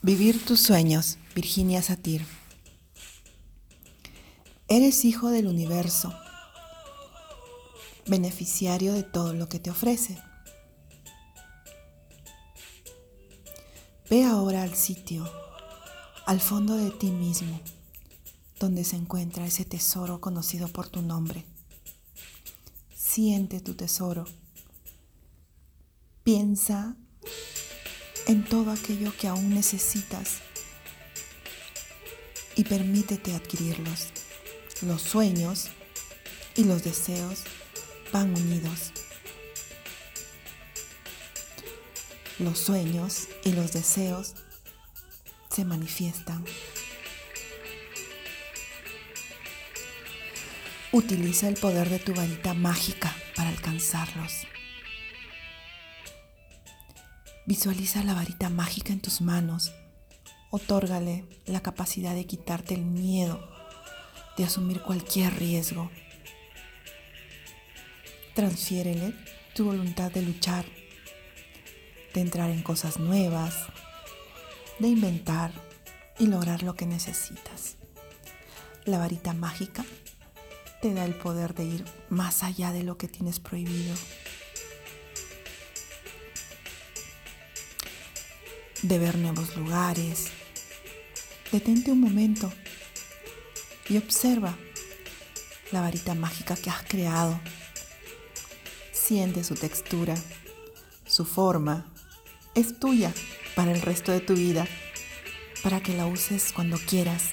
Vivir tus sueños, Virginia Satir. Eres hijo del universo, beneficiario de todo lo que te ofrece. Ve ahora al sitio, al fondo de ti mismo, donde se encuentra ese tesoro conocido por tu nombre. Siente tu tesoro. Piensa en todo aquello que aún necesitas y permítete adquirirlos. Los sueños y los deseos van unidos. Los sueños y los deseos se manifiestan. Utiliza el poder de tu varita mágica para alcanzarlos. Visualiza la varita mágica en tus manos. Otórgale la capacidad de quitarte el miedo, de asumir cualquier riesgo. Transfiérele tu voluntad de luchar, de entrar en cosas nuevas, de inventar y lograr lo que necesitas. La varita mágica te da el poder de ir más allá de lo que tienes prohibido. De ver nuevos lugares. Detente un momento y observa la varita mágica que has creado. Siente su textura, su forma. Es tuya para el resto de tu vida, para que la uses cuando quieras.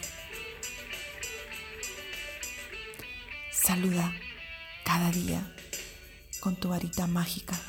Saluda cada día con tu varita mágica.